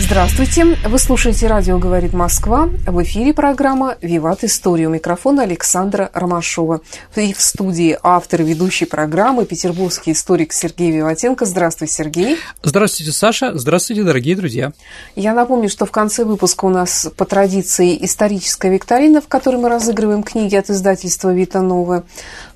Здравствуйте! Вы слушаете «Радио говорит Москва». В эфире программа «Виват История». У микрофона Александра Ромашова. И в студии автор ведущей программы петербургский историк Сергей Виватенко. Здравствуй, Сергей! Здравствуйте, Саша! Здравствуйте, дорогие друзья! Я напомню, что в конце выпуска у нас по традиции историческая викторина, в которой мы разыгрываем книги от издательства «Вита Новая».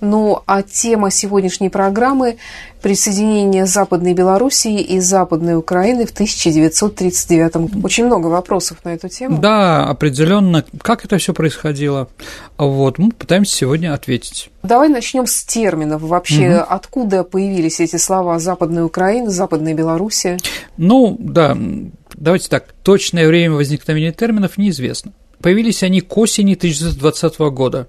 Ну, а тема сегодняшней программы присоединение Западной Белоруссии и Западной Украины в 1939 году. Очень много вопросов на эту тему. Да, определенно, как это все происходило. Вот, мы пытаемся сегодня ответить. Давай начнем с терминов. Вообще, угу. откуда появились эти слова Западная Украина, Западная Белоруссия? Ну, да, давайте так, точное время возникновения терминов неизвестно. Появились они к осени 1920 года,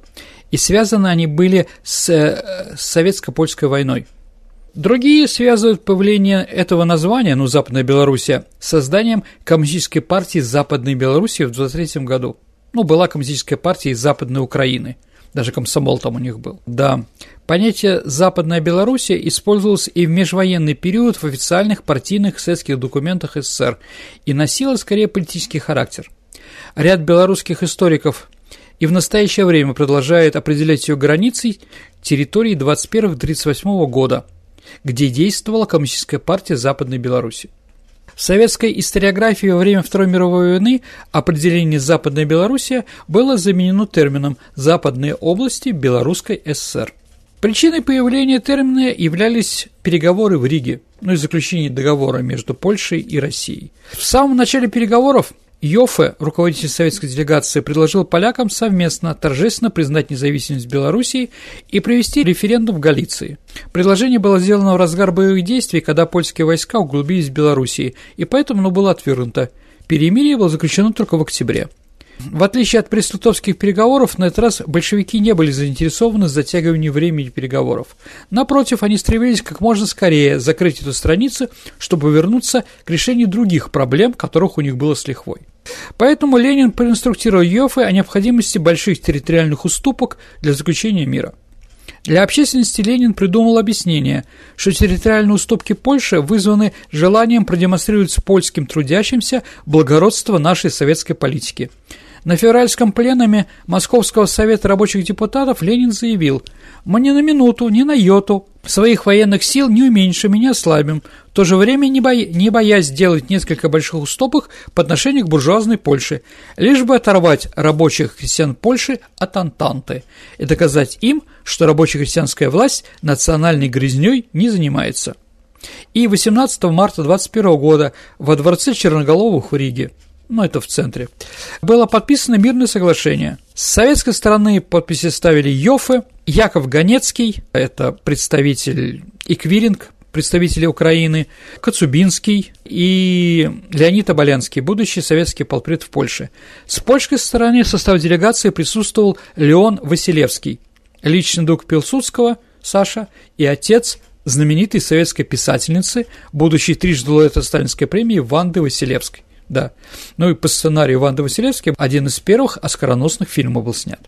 и связаны они были с, э, с советско-польской войной. Другие связывают появление этого названия, ну, Западная Белоруссия, с созданием Коммунистической партии Западной Белоруссии в 23 году. Ну, была Коммунистическая партия из Западной Украины. Даже комсомол там у них был. Да. Понятие «Западная Белоруссия» использовалось и в межвоенный период в официальных партийных советских документах СССР и носило скорее политический характер. Ряд белорусских историков и в настоящее время продолжает определять ее границей территории 21-38 года – где действовала Коммунистическая партия Западной Беларуси. В советской историографии во время Второй мировой войны определение «Западная Белоруссия» было заменено термином «Западные области Белорусской ССР». Причиной появления термина являлись переговоры в Риге, ну и заключение договора между Польшей и Россией. В самом начале переговоров Йофе, руководитель советской делегации, предложил полякам совместно торжественно признать независимость Белоруссии и провести референдум в Галиции. Предложение было сделано в разгар боевых действий, когда польские войска углубились в Белоруссии, и поэтому оно было отвергнуто. Перемирие было заключено только в октябре. В отличие от преслутовских переговоров, на этот раз большевики не были заинтересованы в затягивании времени переговоров. Напротив, они стремились как можно скорее закрыть эту страницу, чтобы вернуться к решению других проблем, которых у них было с лихвой. Поэтому Ленин проинструктировал Йоффе о необходимости больших территориальных уступок для заключения мира. Для общественности Ленин придумал объяснение, что территориальные уступки Польши вызваны желанием продемонстрировать польским трудящимся благородство нашей советской политики – на февральском пленуме Московского совета рабочих депутатов Ленин заявил «Мы ни на минуту, ни на йоту своих военных сил не уменьшим и не ослабим, в то же время не, боя не боясь сделать несколько больших уступок по отношению к буржуазной Польше, лишь бы оторвать рабочих крестьян Польши от Антанты и доказать им, что рабоче-крестьянская власть национальной грязней не занимается». И 18 марта 21 года во дворце Черноголовых в Риге ну это в центре, было подписано мирное соглашение. С советской стороны подписи ставили Йофе, Яков Ганецкий, это представитель Иквиринг, представители Украины, Коцубинский и Леонид Оболянский, будущий советский полпред в Польше. С польской стороны в состав делегации присутствовал Леон Василевский, личный друг Пилсудского, Саша, и отец знаменитой советской писательницы, будущей трижды лауреата Сталинской премии Ванды Василевской. Да. Ну и по сценарию Ванды Василевски один из первых оскароносных фильмов был снят.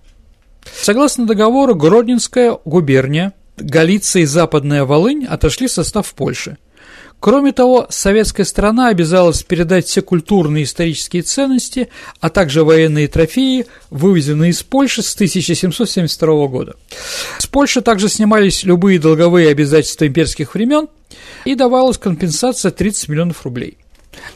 Согласно договору, Гродненская губерния, Галиция и Западная Волынь отошли в состав Польши. Кроме того, советская страна обязалась передать все культурные и исторические ценности, а также военные трофеи, вывезенные из Польши с 1772 года. С Польши также снимались любые долговые обязательства имперских времен и давалась компенсация 30 миллионов рублей.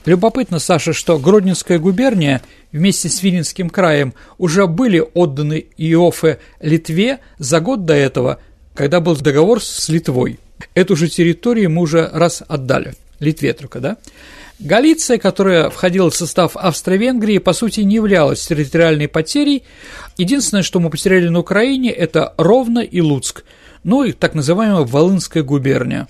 Любопытно, Саша, что Гродненская губерния вместе с Виленским краем уже были отданы Иофе Литве за год до этого, когда был договор с Литвой. Эту же территорию мы уже раз отдали. Литве только, да? Галиция, которая входила в состав Австро-Венгрии, по сути не являлась территориальной потерей. Единственное, что мы потеряли на Украине, это Ровно и Луцк, ну и так называемая Волынская губерния.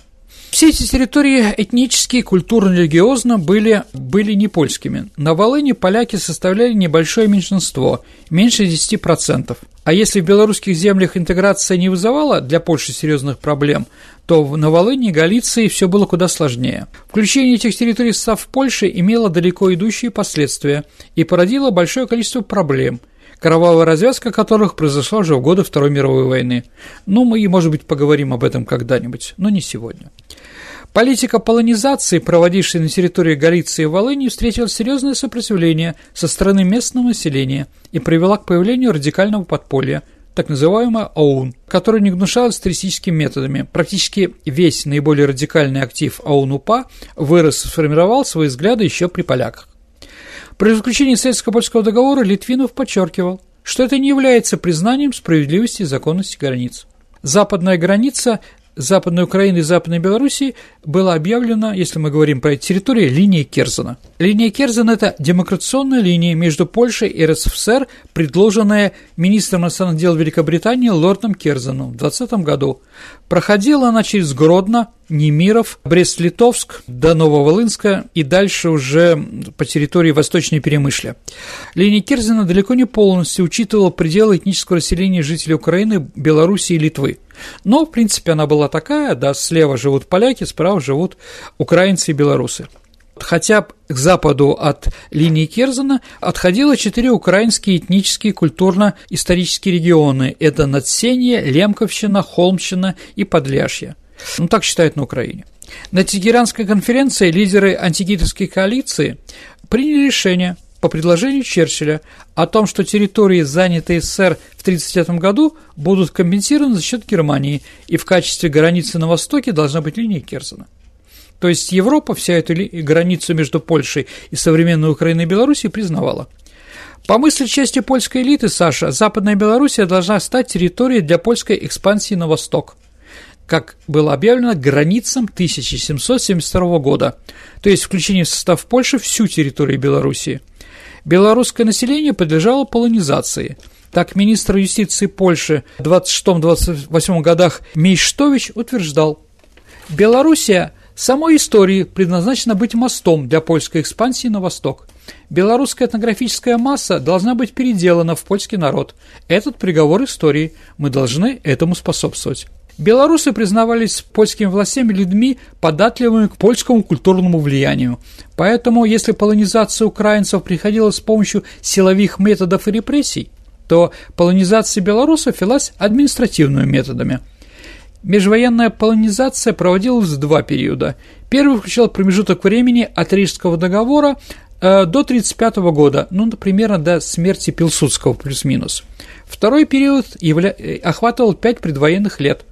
Все эти территории этнически, культурно-религиозно были, были не польскими. На Волыне поляки составляли небольшое меньшинство, меньше 10%. А если в белорусских землях интеграция не вызывала для Польши серьезных проблем, то на Волыне и Галиции все было куда сложнее. Включение этих территорий в состав Польши имело далеко идущие последствия и породило большое количество проблем – кровавая развязка которых произошла уже в годы Второй мировой войны. Ну, мы, может быть, поговорим об этом когда-нибудь, но не сегодня. Политика полонизации, проводившая на территории Галиции и Волыни, встретила серьезное сопротивление со стороны местного населения и привела к появлению радикального подполья, так называемого ОУН, которое не гнушалось туристическими методами. Практически весь наиболее радикальный актив ОУН-УПА вырос и сформировал свои взгляды еще при поляках. При заключении Советско-Польского договора Литвинов подчеркивал, что это не является признанием справедливости и законности границ. Западная граница Западной Украины и Западной Белоруссии была объявлена, если мы говорим про эти территории, линией Керзена. Линия Керзена – это демократационная линия между Польшей и РСФСР, предложенная министром иностранных дел Великобритании лордом Керзеном в 2020 году. Проходила она через Гродно, Немиров, Брест-Литовск до Нововолынска и дальше уже по территории Восточной Перемышля. Линия Керзена далеко не полностью учитывала пределы этнического расселения жителей Украины, Белоруссии и Литвы. Но, в принципе, она была такая, да, слева живут поляки, справа живут украинцы и белорусы. Хотя к западу от линии Керзена отходило четыре украинские этнические культурно-исторические регионы – это Надсенье, Лемковщина, Холмщина и Подляшье. Ну, так считают на Украине. На Тегеранской конференции лидеры антигитовской коалиции приняли решение по предложению Черчилля о том, что территории, занятые СССР в 1939 году, будут компенсированы за счет Германии, и в качестве границы на востоке должна быть линия Керзена. То есть Европа вся эту границу между Польшей и современной Украиной и Белоруссией признавала. По мысли части польской элиты, Саша, Западная Белоруссия должна стать территорией для польской экспансии на восток как было объявлено, границам 1772 года, то есть включение в состав Польши всю территорию Белоруссии. Белорусское население подлежало полонизации. Так министр юстиции Польши в 26-28 годах Мейштович утверждал, Белоруссия самой истории предназначена быть мостом для польской экспансии на восток. Белорусская этнографическая масса должна быть переделана в польский народ. Этот приговор истории. Мы должны этому способствовать. Белорусы признавались польскими властями людьми, податливыми к польскому культурному влиянию. Поэтому, если полонизация украинцев приходила с помощью силовых методов и репрессий, то полонизация белорусов велась административными методами. Межвоенная полонизация проводилась в два периода. Первый включал промежуток времени от Рижского договора э, до 1935 года, ну, примерно до смерти Пилсудского плюс-минус. Второй период явля... Э, охватывал пять предвоенных лет –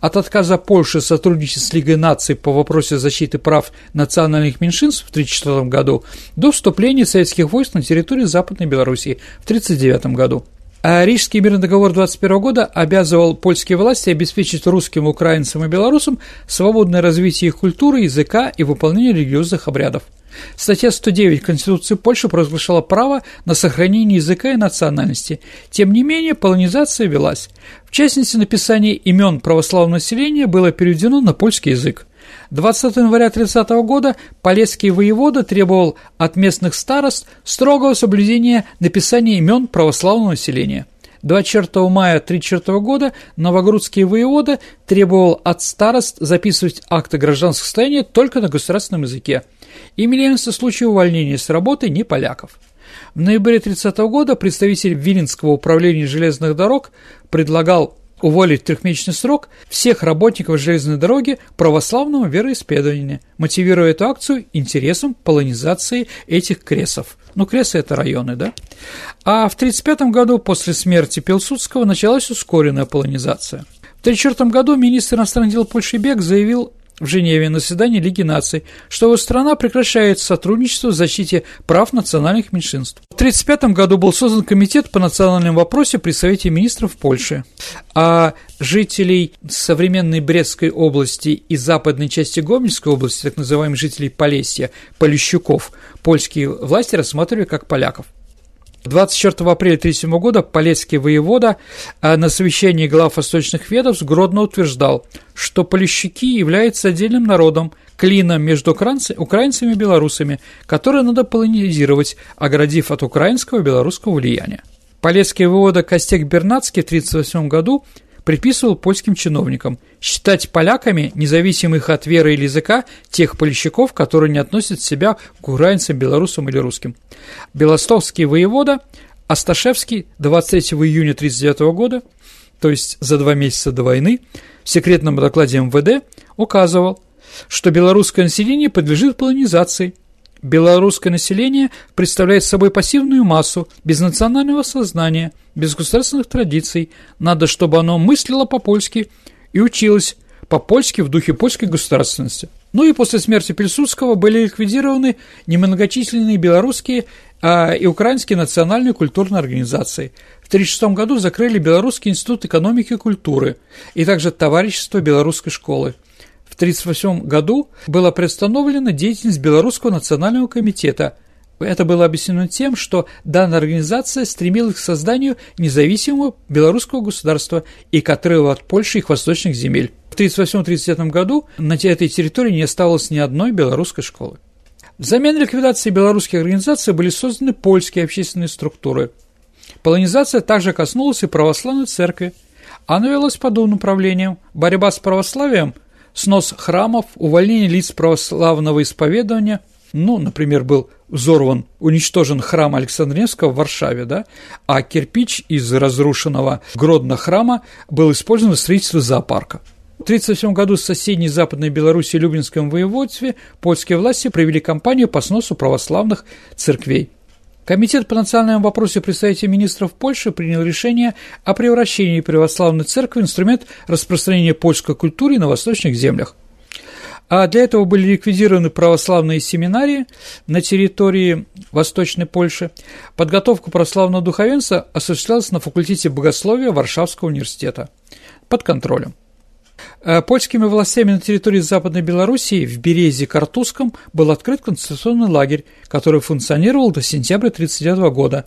от отказа Польши сотрудничать с Лигой наций по вопросу защиты прав национальных меньшинств в 1934 году до вступления советских войск на территорию Западной Белоруссии в 1939 году. А Рижский мирный договор 21 года обязывал польские власти обеспечить русским, украинцам и белорусам свободное развитие их культуры, языка и выполнение религиозных обрядов. Статья 109 Конституции Польши провозглашала право на сохранение языка и национальности. Тем не менее, полонизация велась. В частности, написание имен православного населения было переведено на польский язык. 20 января 30 года Полесский воевода требовал от местных старост строгого соблюдения написания имен православного населения. 24 мая 1934 года Новогрудский воевода требовал от старост записывать акты гражданского состояния только на государственном языке. Имелся случай увольнения с работы не поляков. В ноябре 30 года представитель Виленского управления железных дорог предлагал уволить в трехмесячный срок всех работников железной дороги православного вероисповедания, мотивируя эту акцию интересом полонизации этих кресов. Ну, кресы – это районы, да? А в 1935 году, после смерти Пилсудского, началась ускоренная полонизация. В 1934 году министр иностранных дел Польши Бек заявил в Женеве на заседании Лиги наций, что его страна прекращает сотрудничество в защите прав национальных меньшинств. В 1935 году был создан комитет по национальным вопросам при Совете министров Польши, а жителей современной Брестской области и западной части Гомельской области, так называемых жителей Полесья, Полищуков, польские власти рассматривали как поляков. 24 апреля 1937 года Полесский воевода а, на совещании глав восточных ведов Гродно утверждал, что полищуки являются отдельным народом, клином между украинцами и белорусами, который надо полонизировать, оградив от украинского и белорусского влияния. Полесский воевода Костек Бернацкий в 1938 году приписывал польским чиновникам считать поляками, независимых от веры или языка, тех полищиков, которые не относят себя к украинцам, белорусам или русским. Белостовский воевода Асташевский 23 июня 1939 года, то есть за два месяца до войны, в секретном докладе МВД указывал, что белорусское население подлежит полонизации – Белорусское население представляет собой пассивную массу, без национального сознания, без государственных традиций. Надо, чтобы оно мыслило по-польски и училось по-польски в духе польской государственности. Ну и после смерти Пильсудского были ликвидированы немногочисленные белорусские а, и украинские национальные культурные организации. В 1936 году закрыли Белорусский институт экономики и культуры и также Товарищество белорусской школы. В 1938 году была приостановлена деятельность Белорусского национального комитета. Это было объяснено тем, что данная организация стремилась к созданию независимого белорусского государства и к отрыву от Польши и их восточных земель. В 1938-1939 году на этой территории не осталось ни одной белорусской школы. Взамен ликвидации белорусских организаций были созданы польские общественные структуры. Полонизация также коснулась и православной церкви. Она велась подобным направлением. Борьба с православием – снос храмов, увольнение лиц православного исповедования, ну, например, был взорван, уничтожен храм Александра Невского в Варшаве, да, а кирпич из разрушенного Гродно храма был использован в строительстве зоопарка. В 1938 году в соседней Западной Беларуси Люблинском воеводстве польские власти провели кампанию по сносу православных церквей. Комитет по национальному вопросу представителей министров Польши принял решение о превращении православной церкви в инструмент распространения польской культуры на восточных землях. А для этого были ликвидированы православные семинарии на территории Восточной Польши. Подготовка православного духовенства осуществлялась на факультете богословия Варшавского университета под контролем. Э, польскими властями на территории Западной Белоруссии в Березе-Картузском был открыт концентрационный лагерь, который функционировал до сентября 1939 года.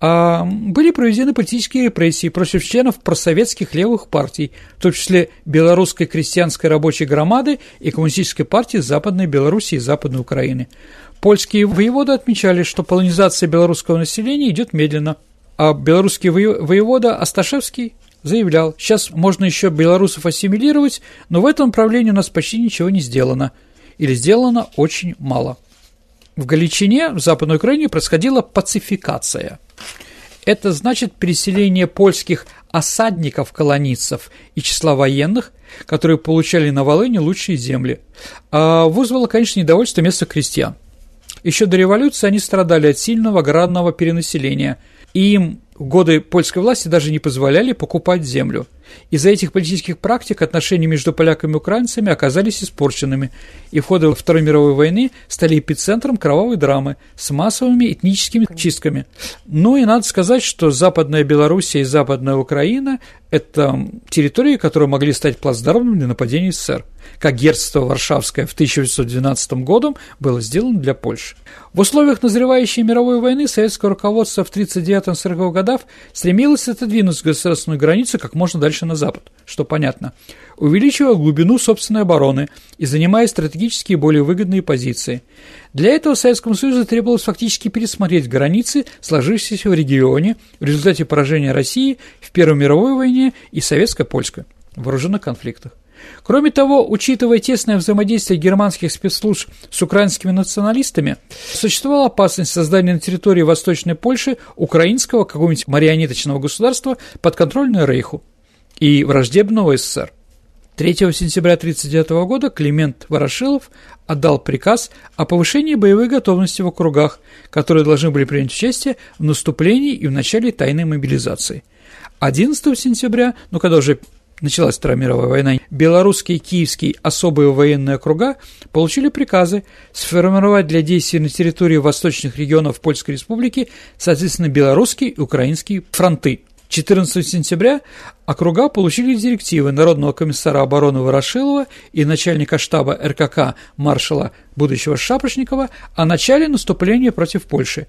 А были проведены политические репрессии против членов просоветских левых партий, в том числе Белорусской крестьянской рабочей громады и Коммунистической партии Западной Белоруссии и Западной Украины. Польские воеводы отмечали, что полонизация белорусского населения идет медленно, а белорусский воевода Асташевский заявлял, сейчас можно еще белорусов ассимилировать, но в этом направлении у нас почти ничего не сделано. Или сделано очень мало. В Галичине, в Западной Украине, происходила пацификация. Это значит переселение польских осадников-колонистов и числа военных, которые получали на Волыне лучшие земли, а вызвало, конечно, недовольство местных крестьян. Еще до революции они страдали от сильного аграрного перенаселения, и им годы польской власти даже не позволяли покупать землю. Из-за этих политических практик отношения между поляками и украинцами оказались испорченными, и в ходы Второй мировой войны стали эпицентром кровавой драмы с массовыми этническими чистками. Ну и надо сказать, что Западная Белоруссия и Западная Украина – это территории, которые могли стать плацдармом для нападения СССР как герцогство Варшавское в 1812 году было сделано для Польши. В условиях назревающей мировой войны советское руководство в 1939-1940 годах стремилось отодвинуть государственную границу как можно дальше на запад, что понятно, увеличивая глубину собственной обороны и занимая стратегически более выгодные позиции. Для этого Советскому Союзу требовалось фактически пересмотреть границы, сложившиеся в регионе в результате поражения России в Первой мировой войне и советско-польской вооруженных конфликтах. Кроме того, учитывая тесное взаимодействие германских спецслужб с украинскими националистами, существовала опасность создания на территории Восточной Польши украинского какого-нибудь марионеточного государства подконтрольного Рейху и враждебного СССР. 3 сентября 1939 года Климент Ворошилов отдал приказ о повышении боевой готовности в округах, которые должны были принять участие в наступлении и в начале тайной мобилизации. 11 сентября, ну когда уже началась Вторая мировая война, белорусские и киевские особые военные округа получили приказы сформировать для действий на территории восточных регионов Польской Республики, соответственно, белорусские и украинские фронты. 14 сентября округа получили директивы Народного комиссара обороны Ворошилова и начальника штаба РКК маршала будущего Шапошникова о начале наступления против Польши.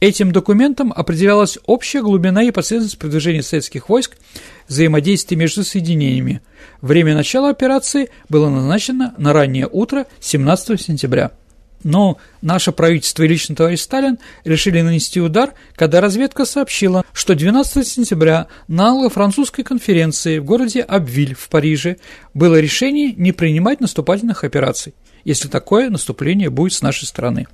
Этим документом определялась общая глубина и последовательность продвижения советских войск, взаимодействие между соединениями. Время начала операции было назначено на раннее утро 17 сентября. Но наше правительство и лично товарищ Сталин решили нанести удар, когда разведка сообщила, что 12 сентября на англо-французской конференции в городе Абвиль в Париже было решение не принимать наступательных операций, если такое наступление будет с нашей стороны.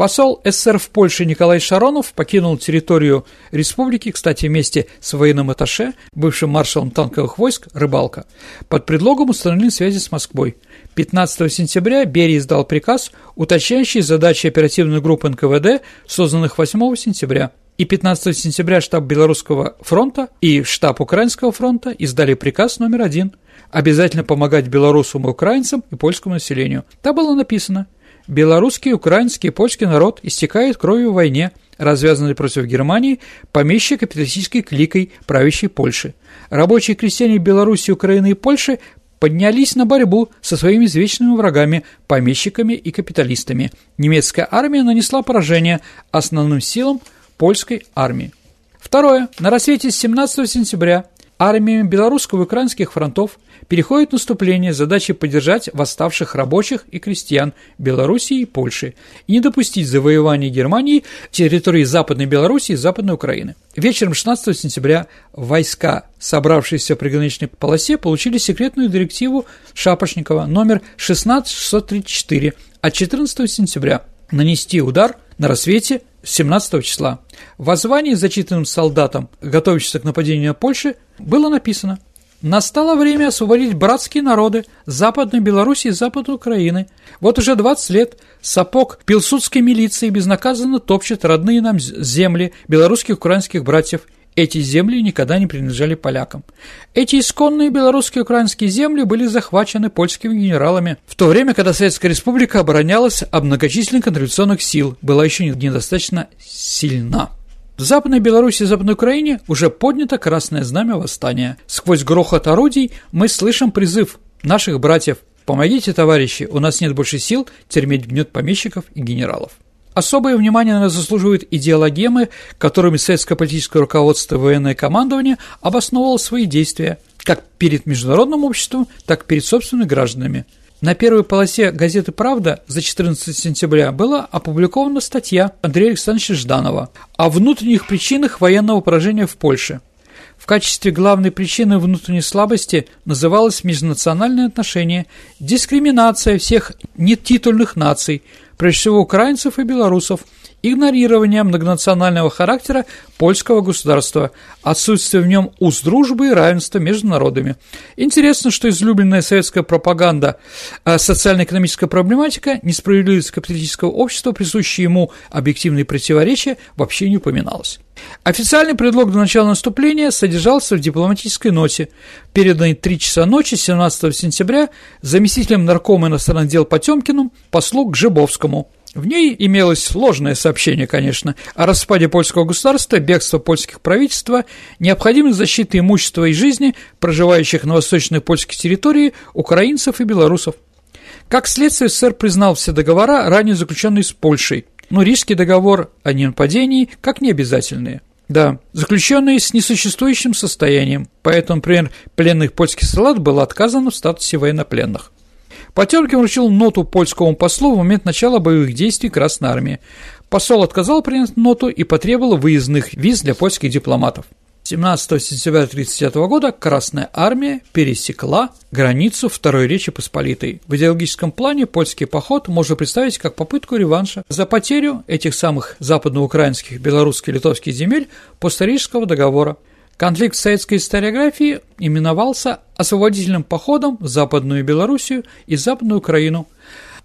Посол СССР в Польше Николай Шаронов покинул территорию республики, кстати, вместе с военным атташе, бывшим маршалом танковых войск Рыбалка, под предлогом установления связи с Москвой. 15 сентября Берия издал приказ, уточняющий задачи оперативной группы НКВД, созданных 8 сентября. И 15 сентября штаб Белорусского фронта и штаб Украинского фронта издали приказ номер один – обязательно помогать белорусам и украинцам и польскому населению. Там было написано – Белорусский, украинский польский народ истекает кровью в войне, развязанной против Германии помещей капиталистической кликой правящей Польши. Рабочие крестьяне Беларуси, Украины и Польши поднялись на борьбу со своими извечными врагами, помещиками и капиталистами. Немецкая армия нанесла поражение основным силам польской армии. Второе. На рассвете 17 сентября армиями белорусского и украинских фронтов переходит наступление с задачей поддержать восставших рабочих и крестьян Белоруссии и Польши и не допустить завоевания Германии территории Западной Белоруссии и Западной Украины. Вечером 16 сентября войска, собравшиеся в приграничной полосе, получили секретную директиву Шапошникова номер 16634 от 14 сентября нанести удар на рассвете 17 числа. В воззвании, зачитанном солдатам, готовящимся к нападению на Польшу, было написано «Настало время освободить братские народы Западной Белоруссии и Западной Украины. Вот уже 20 лет сапог пилсудской милиции безнаказанно топчет родные нам земли белорусских украинских братьев – эти земли никогда не принадлежали полякам. Эти исконные белорусские и украинские земли были захвачены польскими генералами, в то время, когда Советская Республика оборонялась от многочисленных контрреволюционных сил, была еще недостаточно сильна. В Западной Беларуси и Западной Украине уже поднято красное знамя восстания. Сквозь грохот орудий мы слышим призыв наших братьев «Помогите, товарищи, у нас нет больше сил терметь гнет помещиков и генералов». Особое внимание, наверное, заслуживают идеологемы, которыми советское политическое руководство и военное командование обосновывало свои действия как перед международным обществом, так и перед собственными гражданами – на первой полосе газеты «Правда» за 14 сентября была опубликована статья Андрея Александровича Жданова о внутренних причинах военного поражения в Польше. В качестве главной причины внутренней слабости называлось межнациональное отношение, дискриминация всех нетитульных наций, прежде всего украинцев и белорусов – игнорирование многонационального характера польского государства, отсутствие в нем уз дружбы и равенства между народами. Интересно, что излюбленная советская пропаганда, а социально-экономическая проблематика, несправедливость капиталистического общества, присущие ему объективные противоречия, вообще не упоминалась. Официальный предлог до начала наступления содержался в дипломатической ноте, переданной 3 часа ночи 17 сентября заместителем наркома иностранных дел Потемкину послу Гжебовскому – в ней имелось сложное сообщение, конечно, о распаде польского государства, бегство польских правительства, необходимость защиты имущества и жизни проживающих на восточной польской территории украинцев и белорусов. Как следствие, СССР признал все договора, ранее заключенные с Польшей, но Рижский договор о ненападении как необязательные. Да, заключенные с несуществующим состоянием, поэтому, например, пленных польских солдат было отказано в статусе военнопленных. Потемкин вручил ноту польскому послу в момент начала боевых действий Красной Армии. Посол отказал принять ноту и потребовал выездных виз для польских дипломатов. 17 сентября 1939 года Красная Армия пересекла границу Второй Речи Посполитой. В идеологическом плане польский поход можно представить как попытку реванша за потерю этих самых западноукраинских, белорусских литовских земель после Рижского договора – Конфликт в советской историографии именовался освободительным походом в Западную Белоруссию и Западную Украину.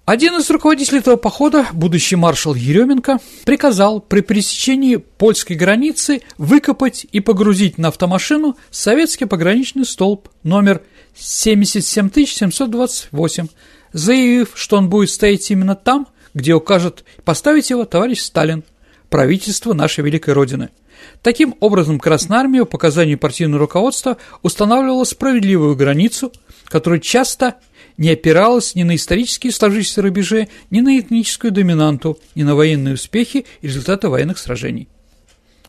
Один из руководителей этого похода, будущий маршал Еременко, приказал при пересечении польской границы выкопать и погрузить на автомашину советский пограничный столб номер 77728, заявив, что он будет стоять именно там, где укажет поставить его товарищ Сталин, правительство нашей великой Родины – Таким образом, Красная Армия по указанию партийного руководства устанавливала справедливую границу, которая часто не опиралась ни на исторические сложившиеся рубежи, ни на этническую доминанту, ни на военные успехи и результаты военных сражений.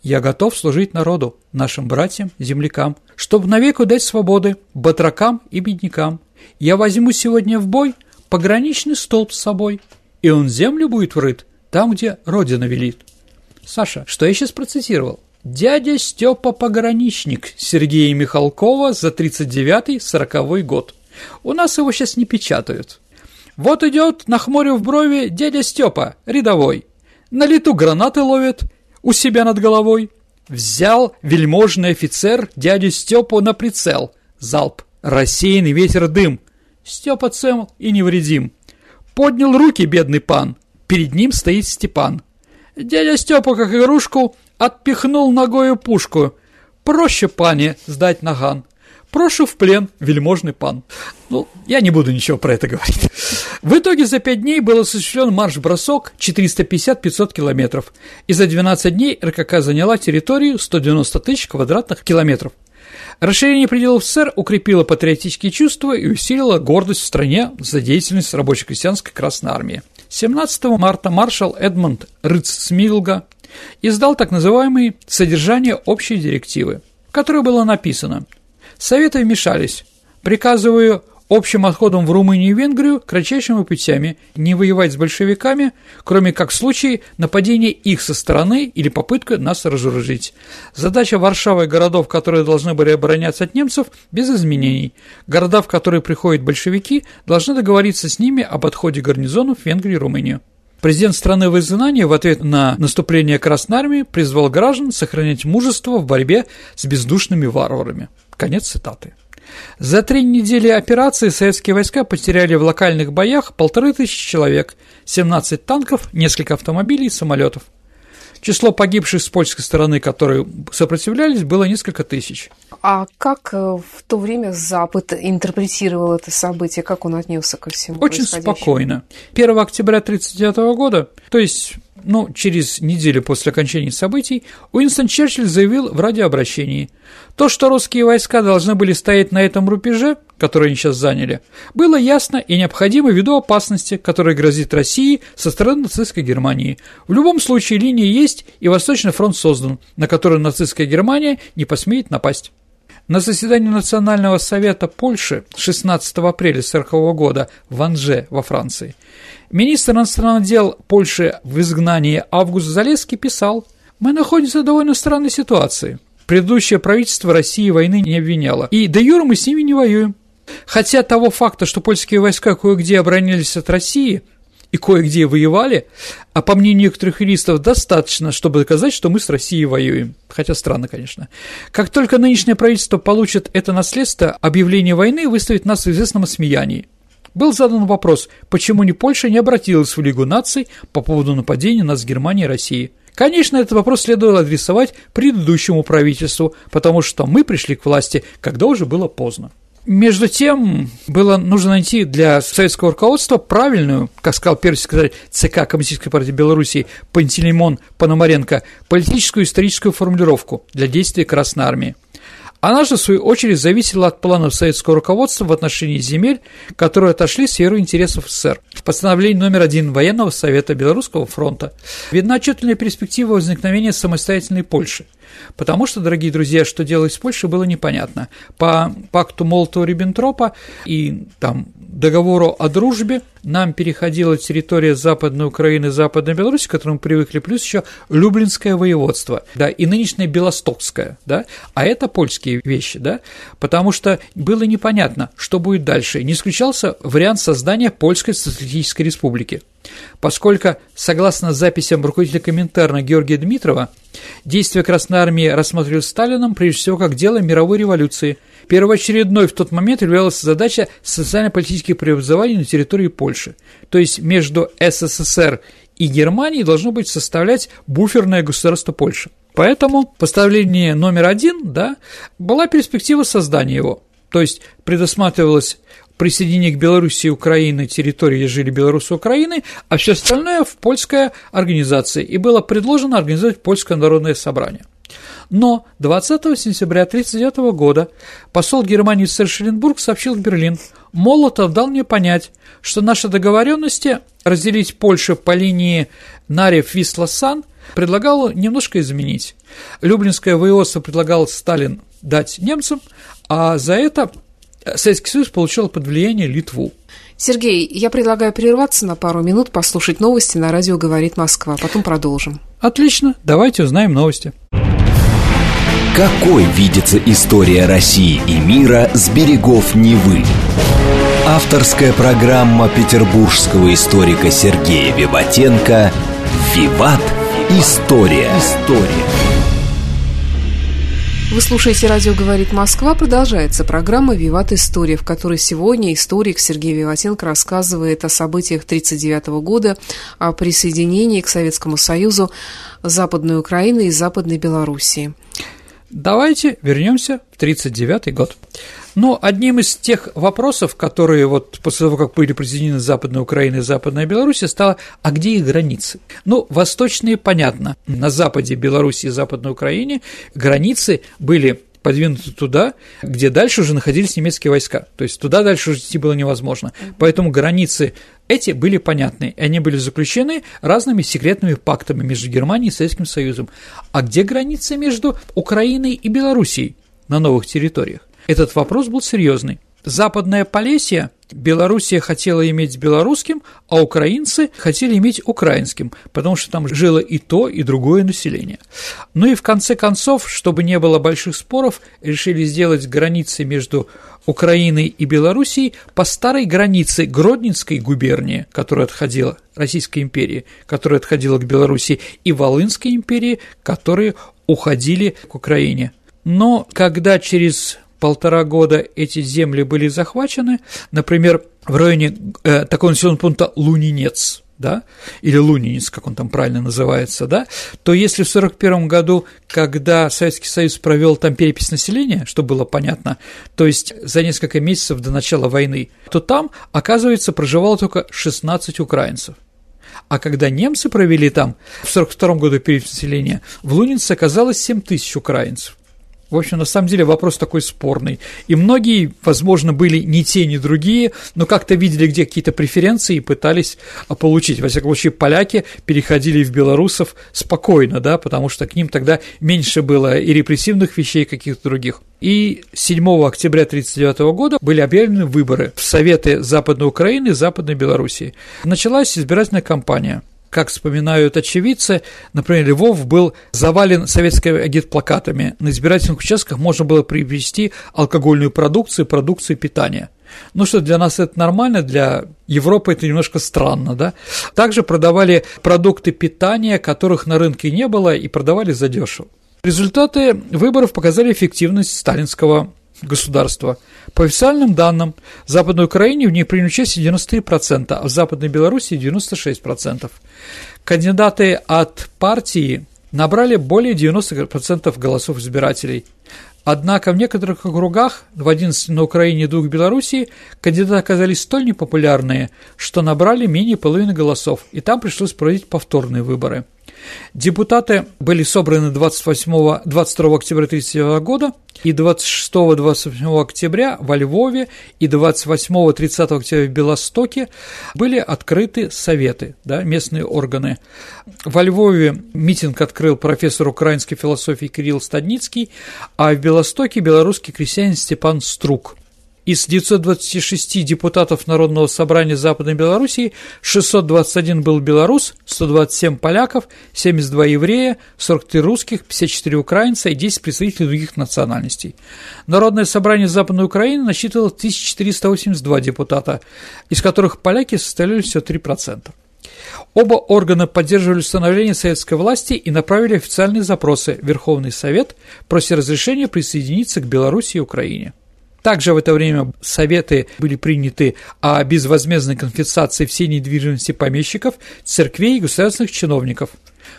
Я готов служить народу, нашим братьям, землякам, чтобы навеку дать свободы батракам и беднякам. Я возьму сегодня в бой пограничный столб с собой, и он землю будет врыт там, где Родина велит. Саша, что я сейчас процитировал? Дядя Степа Пограничник Сергея Михалкова за 39-40 год. У нас его сейчас не печатают. Вот идет, нахмурив брови, дядя Степа, рядовой. На лету гранаты ловит у себя над головой. Взял вельможный офицер дядю Степу на прицел. Залп. Рассеянный ветер дым. Степа цел и невредим. Поднял руки бедный пан. Перед ним стоит Степан. Дядя Степа, как игрушку, отпихнул ногою пушку. Проще, пане, сдать наган. Прошу в плен, вельможный пан. Ну, я не буду ничего про это говорить. В итоге за 5 дней был осуществлен марш-бросок 450-500 километров, и за 12 дней РКК заняла территорию 190 тысяч квадратных километров. Расширение пределов СССР укрепило патриотические чувства и усилило гордость в стране за деятельность рабоче-крестьянской Красной Армии. 17 марта маршал Эдмонд Рыц Смилга издал так называемые «Содержание общей директивы», в которой было написано «Советы вмешались, приказываю общим отходом в Румынию и Венгрию кратчайшими путями не воевать с большевиками, кроме как в случае нападения их со стороны или попытка нас разоружить. Задача Варшавы и городов, которые должны были обороняться от немцев, без изменений. Города, в которые приходят большевики, должны договориться с ними об отходе гарнизонов в Венгрию и Румынию. Президент страны в изгнании в ответ на наступление Красной Армии призвал граждан сохранять мужество в борьбе с бездушными варварами. Конец цитаты. За три недели операции советские войска потеряли в локальных боях полторы тысячи человек, 17 танков, несколько автомобилей и самолетов. Число погибших с польской стороны, которые сопротивлялись, было несколько тысяч. А как э, в то время Запад интерпретировал это событие, как он отнесся ко всему Очень спокойно. 1 октября 1939 года, то есть ну, через неделю после окончания событий, Уинстон Черчилль заявил в радиообращении, то, что русские войска должны были стоять на этом рубеже, который они сейчас заняли, было ясно и необходимо ввиду опасности, которая грозит России со стороны нацистской Германии. В любом случае линия есть, и Восточный фронт создан, на который нацистская Германия не посмеет напасть. На заседании Национального совета Польши 16 апреля 1940 года в Анже во Франции министр иностранных дел Польши в изгнании Август Залеский писал «Мы находимся в довольно странной ситуации. Предыдущее правительство России войны не обвиняло, и до юра мы с ними не воюем. Хотя того факта, что польские войска кое-где оборонялись от России и кое-где воевали, а по мнению некоторых юристов, достаточно, чтобы доказать, что мы с Россией воюем. Хотя странно, конечно. Как только нынешнее правительство получит это наследство, объявление войны выставит нас в известном осмеянии. Был задан вопрос, почему не Польша не обратилась в Лигу наций по поводу нападения нас Германии и России. Конечно, этот вопрос следовало адресовать предыдущему правительству, потому что мы пришли к власти, когда уже было поздно. Между тем, было нужно найти для советского руководства правильную, как сказал первый секретарь ЦК Коммунистической партии Беларуси Пантелеймон Пономаренко, политическую и историческую формулировку для действий Красной Армии. Она же, в свою очередь, зависела от планов советского руководства в отношении земель, которые отошли в сферу интересов СССР. В постановлении номер один Военного совета Белорусского фронта видна отчетливая перспектива возникновения самостоятельной Польши. Потому что, дорогие друзья, что делать с Польшей было непонятно. По пакту Молотова-Риббентропа и там договору о дружбе нам переходила территория Западной Украины, Западной Беларуси, к которой мы привыкли, плюс еще Люблинское воеводство, да, и нынешнее Белостокское, да, а это польские вещи, да, потому что было непонятно, что будет дальше. Не исключался вариант создания Польской Социалистической Республики. Поскольку, согласно записям руководителя Коминтерна Георгия Дмитрова, действия Красной Армии рассматривались Сталином прежде всего как дело мировой революции. Первоочередной в тот момент являлась задача социально-политических преобразований на территории Польши. То есть между СССР и Германией должно быть составлять буферное государство Польши. Поэтому постановление номер один да, была перспектива создания его. То есть предусматривалось присоединение к Белоруссии и Украины территории, жили белорусы Украины, а все остальное в польская организация. И было предложено организовать польское народное собрание. Но 20 сентября 1939 года посол Германии сэр Шелленбург сообщил в Берлин, Молотов дал мне понять, что наши договоренности разделить Польшу по линии Нарев-Висла-Сан предлагал немножко изменить. Люблинское воеводство предлагал Сталин дать немцам, а за это Советский Союз получил под влияние Литву. Сергей, я предлагаю прерваться на пару минут, послушать новости на радио «Говорит Москва», потом продолжим. Отлично, давайте узнаем новости. Какой видится история России и мира с берегов Невы? Авторская программа петербургского историка Сергея Виватенко «Виват. История». История. Вы слушаете «Радио говорит Москва». Продолжается программа «Виват История», в которой сегодня историк Сергей Виватенко рассказывает о событиях 1939 года, о присоединении к Советскому Союзу Западной Украины и Западной Белоруссии. Давайте вернемся в 1939 год. Но одним из тех вопросов, которые вот после того, как были присоединены Западная Украина и Западная Беларусь, стало, а где их границы? Ну, восточные, понятно, на западе Беларуси и Западной Украине границы были подвинуты туда, где дальше уже находились немецкие войска. То есть туда дальше уже идти было невозможно. Поэтому границы эти были понятны, и они были заключены разными секретными пактами между Германией и Советским Союзом. А где границы между Украиной и Белоруссией на новых территориях? Этот вопрос был серьезный. Западное Полесье Белоруссия хотела иметь белорусским, а украинцы хотели иметь украинским, потому что там жило и то, и другое население. Ну и в конце концов, чтобы не было больших споров, решили сделать границы между Украиной и Белоруссией по старой границе Гродненской губернии, которая отходила Российской империи, которая отходила к Белоруссии, и Волынской империи, которые уходили к Украине. Но когда через полтора года эти земли были захвачены, например, в районе э, такого населенного пункта Лунинец, да, или Лунинец, как он там правильно называется, да, то если в 1941 году, когда Советский Союз провел там перепись населения, что было понятно, то есть за несколько месяцев до начала войны, то там, оказывается, проживало только 16 украинцев. А когда немцы провели там в 1942 году перепись населения, в Лунинце оказалось 7 тысяч украинцев. В общем, на самом деле вопрос такой спорный. И многие, возможно, были не те, ни другие, но как-то видели, где какие-то преференции и пытались а, получить. Во всяком случае, поляки переходили в белорусов спокойно, да, потому что к ним тогда меньше было и репрессивных вещей, и каких-то других. И 7 октября 1939 года были объявлены выборы в Советы Западной Украины и Западной Белоруссии. Началась избирательная кампания – как вспоминают очевидцы, например, Львов был завален советскими агитплакатами. На избирательных участках можно было привезти алкогольную продукцию, продукцию питания. Ну что, для нас это нормально, для Европы это немножко странно, да? Также продавали продукты питания, которых на рынке не было, и продавали задешево. Результаты выборов показали эффективность сталинского государства. По официальным данным, в Западной Украине в ней приняли участие 93%, а в Западной Белоруссии 96%. Кандидаты от партии набрали более 90% голосов избирателей. Однако в некоторых округах, в 11 на Украине и двух в Белоруссии, кандидаты оказались столь непопулярные, что набрали менее половины голосов, и там пришлось проводить повторные выборы – Депутаты были собраны 28, 22 октября 1939 года и 26-28 октября во Львове и 28-30 октября в Белостоке были открыты советы, да, местные органы. Во Львове митинг открыл профессор украинской философии Кирилл Стадницкий, а в Белостоке белорусский крестьянин Степан Струк – из 926 депутатов Народного собрания Западной Белоруссии 621 был белорус, 127 поляков, 72 еврея, 43 русских, 54 украинца и 10 представителей других национальностей. Народное собрание Западной Украины насчитывало 1482 депутата, из которых поляки составляли всего 3%. Оба органа поддерживали установление советской власти и направили официальные запросы в Верховный Совет, прося разрешения присоединиться к Беларуси и Украине. Также в это время советы были приняты о безвозмездной конфискации всей недвижимости помещиков, церквей и государственных чиновников.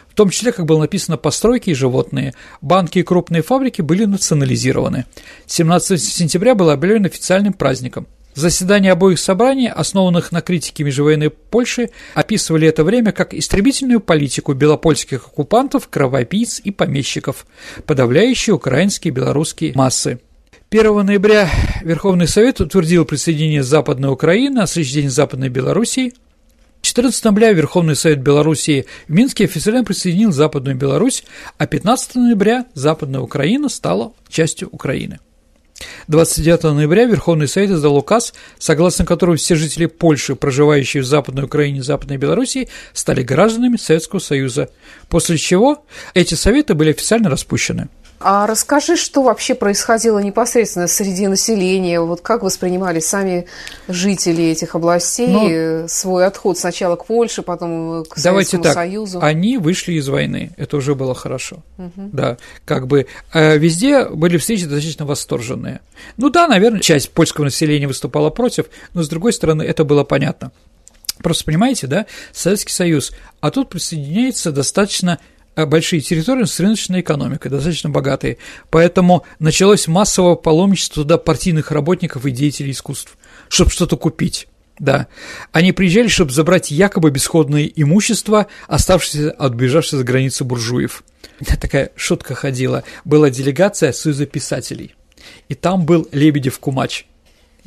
В том числе, как было написано, постройки и животные. Банки и крупные фабрики были национализированы. 17 сентября было объявлено официальным праздником. Заседания обоих собраний, основанных на критике межвоенной Польши, описывали это время как истребительную политику белопольских оккупантов, кровопийц и помещиков, подавляющие украинские и белорусские массы. 1 ноября Верховный Совет утвердил присоединение Западной Украины, осуществление Западной Белоруссии. 14 ноября Верховный Совет Белоруссии в Минске официально присоединил Западную Беларусь, а 15 ноября Западная Украина стала частью Украины. 29 ноября Верховный Совет издал указ, согласно которому все жители Польши, проживающие в Западной Украине и Западной Белоруссии, стали гражданами Советского Союза, после чего эти советы были официально распущены. А расскажи, что вообще происходило непосредственно среди населения, вот как воспринимали сами жители этих областей. Ну, свой отход сначала к Польше, потом к Давайте Советскому так, Союзу? Они вышли из войны, это уже было хорошо, угу. да, как бы э, везде были встречи достаточно восторженные. Ну да, наверное, часть польского населения выступала против, но с другой стороны это было понятно. Просто понимаете, да, Советский Союз, а тут присоединяется достаточно большие территории с рыночной экономикой, достаточно богатые. Поэтому началось массовое паломничество туда партийных работников и деятелей искусств, чтобы что-то купить. Да, они приезжали, чтобы забрать якобы бесходное имущество, оставшееся от бежавших за границу буржуев. Такая шутка ходила. Была делегация Союза писателей. И там был Лебедев Кумач –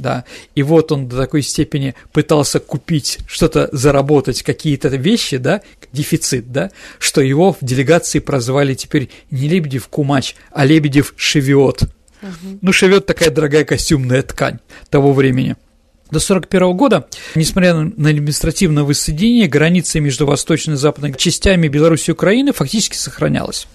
да, и вот он до такой степени пытался купить, что-то заработать, какие-то вещи, да, дефицит, да, что его в делегации прозвали теперь не Лебедев Кумач, а Лебедев Шевиот. Угу. Ну, шевет такая дорогая костюмная ткань того времени. До 1941 года, несмотря на административное воссоединение, граница между восточной и западной частями Беларуси и Украины фактически сохранялась.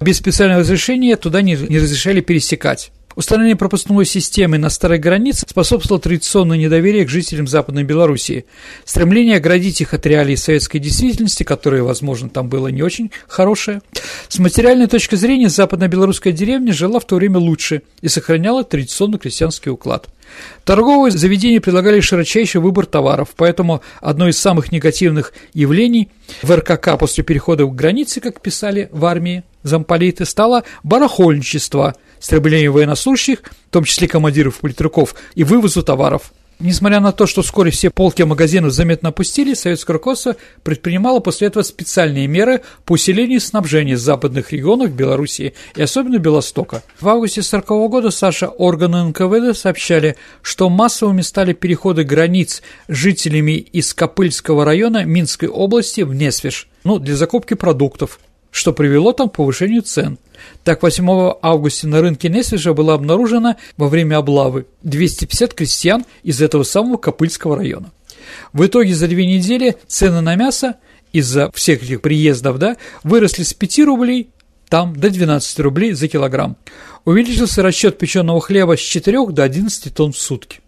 Без специального разрешения туда не, не разрешали пересекать. Установление пропускной системы на старой границе способствовало традиционное недоверие к жителям Западной Белоруссии, стремление оградить их от реалий советской действительности, которая, возможно, там было не очень хорошая. С материальной точки зрения западная белорусская деревня жила в то время лучше и сохраняла традиционный крестьянский уклад. Торговые заведения предлагали широчайший выбор товаров, поэтому одно из самых негативных явлений в РКК после перехода к границе, как писали в армии замполиты, стало барахольничество – истребление военнослужащих, в том числе командиров политруков, и вывозу товаров. Несмотря на то, что вскоре все полки магазинов заметно опустили, советское руководство предпринимало после этого специальные меры по усилению снабжения западных регионов Белоруссии и особенно Белостока. В августе 1940 года Саша органы НКВД сообщали, что массовыми стали переходы границ жителями из Копыльского района Минской области в Несвеж, ну, для закупки продуктов, что привело там к повышению цен. Так, 8 августа на рынке Несвежа было обнаружено во время облавы 250 крестьян из этого самого Копыльского района. В итоге за две недели цены на мясо из-за всех этих приездов да, выросли с 5 рублей там до 12 рублей за килограмм. Увеличился расчет печеного хлеба с 4 до 11 тонн в сутки.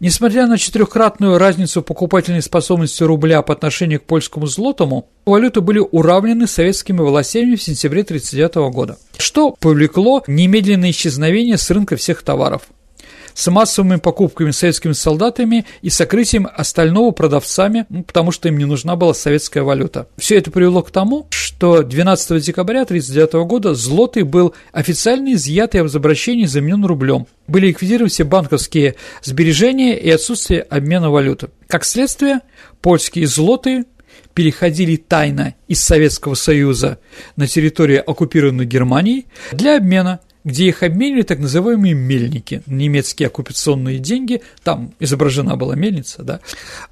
Несмотря на четырехкратную разницу покупательной способности рубля по отношению к польскому злотому, валюты были уравнены советскими властями в сентябре 1939 года, что повлекло немедленное исчезновение с рынка всех товаров с массовыми покупками советскими солдатами и сокрытием остального продавцами, ну, потому что им не нужна была советская валюта. Все это привело к тому, что 12 декабря 1939 года злотый был официально изъят и в обращении заменен рублем. Были ликвидированы все банковские сбережения и отсутствие обмена валюты. Как следствие, польские злотые переходили тайно из Советского Союза на территорию, оккупированную Германией, для обмена где их обменивали так называемые мельники, немецкие оккупационные деньги, там изображена была мельница, да.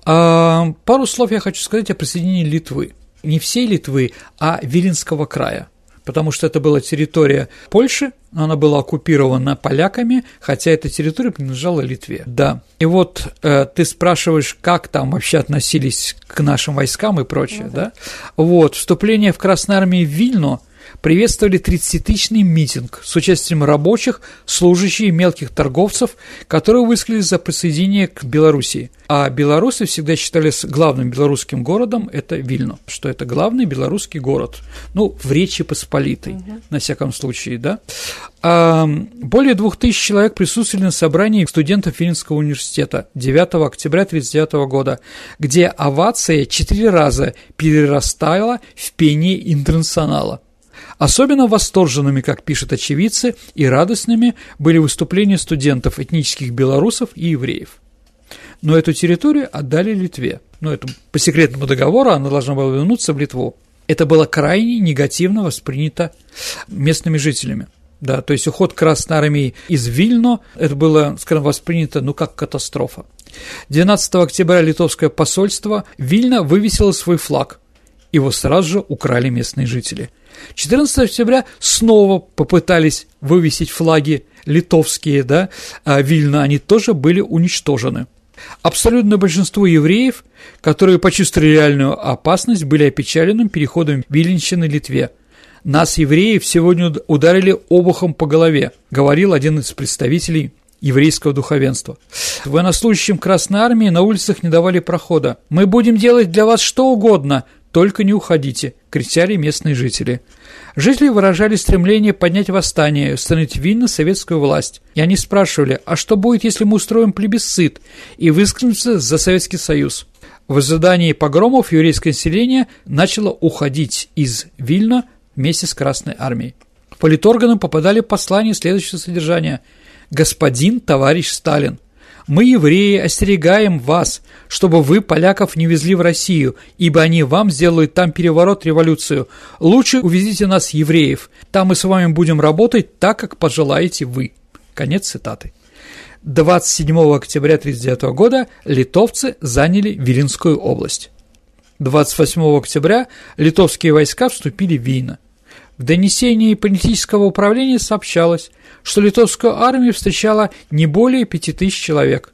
А, пару слов я хочу сказать о присоединении Литвы. Не всей Литвы, а Виленского края потому что это была территория Польши, она была оккупирована поляками, хотя эта территория принадлежала Литве. Да. И вот э, ты спрашиваешь, как там вообще относились к нашим войскам и прочее, ну, да. да? Вот, вступление в Красной Армии в Вильну – приветствовали 30-тысячный митинг с участием рабочих, служащих и мелких торговцев, которые высказались за присоединение к Белоруссии. А белорусы всегда считали главным белорусским городом это Вильно, что это главный белорусский город, ну, в Речи Посполитой, угу. на всяком случае, да. А, более двух тысяч человек присутствовали на собрании студентов Вильнского университета 9 октября 1939 года, где овация четыре раза перерастала в пение интернационала. Особенно восторженными, как пишут очевидцы, и радостными были выступления студентов этнических белорусов и евреев. но эту территорию отдали Литве. Ну, это по секретному договору она должна была вернуться в Литву. Это было крайне негативно воспринято местными жителями. Да, то есть уход Красной Армии из Вильно, это было, скажем, воспринято, ну, как катастрофа. 12 октября литовское посольство Вильно вывесило свой флаг. Его сразу же украли местные жители. 14 октября снова попытались вывесить флаги литовские, да, а Вильно, они тоже были уничтожены. Абсолютное большинство евреев, которые почувствовали реальную опасность, были опечаленным переходом Виленщины Литве – нас, евреев, сегодня ударили обухом по голове, говорил один из представителей еврейского духовенства. Военнослужащим Красной Армии на улицах не давали прохода. «Мы будем делать для вас что угодно, только не уходите», – кричали местные жители. Жители выражали стремление поднять восстание и установить винно советскую власть. И они спрашивали, а что будет, если мы устроим плебисцит и выскажемся за Советский Союз? В ожидании погромов еврейское население начало уходить из Вильна вместе с Красной Армией. В политорганы попадали послания следующего содержания. «Господин товарищ Сталин, мы, евреи, остерегаем вас, чтобы вы поляков не везли в Россию, ибо они вам сделают там переворот, революцию. Лучше увезите нас, евреев, там мы с вами будем работать так, как пожелаете вы». Конец цитаты. 27 октября 1939 года литовцы заняли Виленскую область. 28 октября литовские войска вступили в Вийно. В донесении политического управления сообщалось, что литовскую армию встречала не более пяти тысяч человек.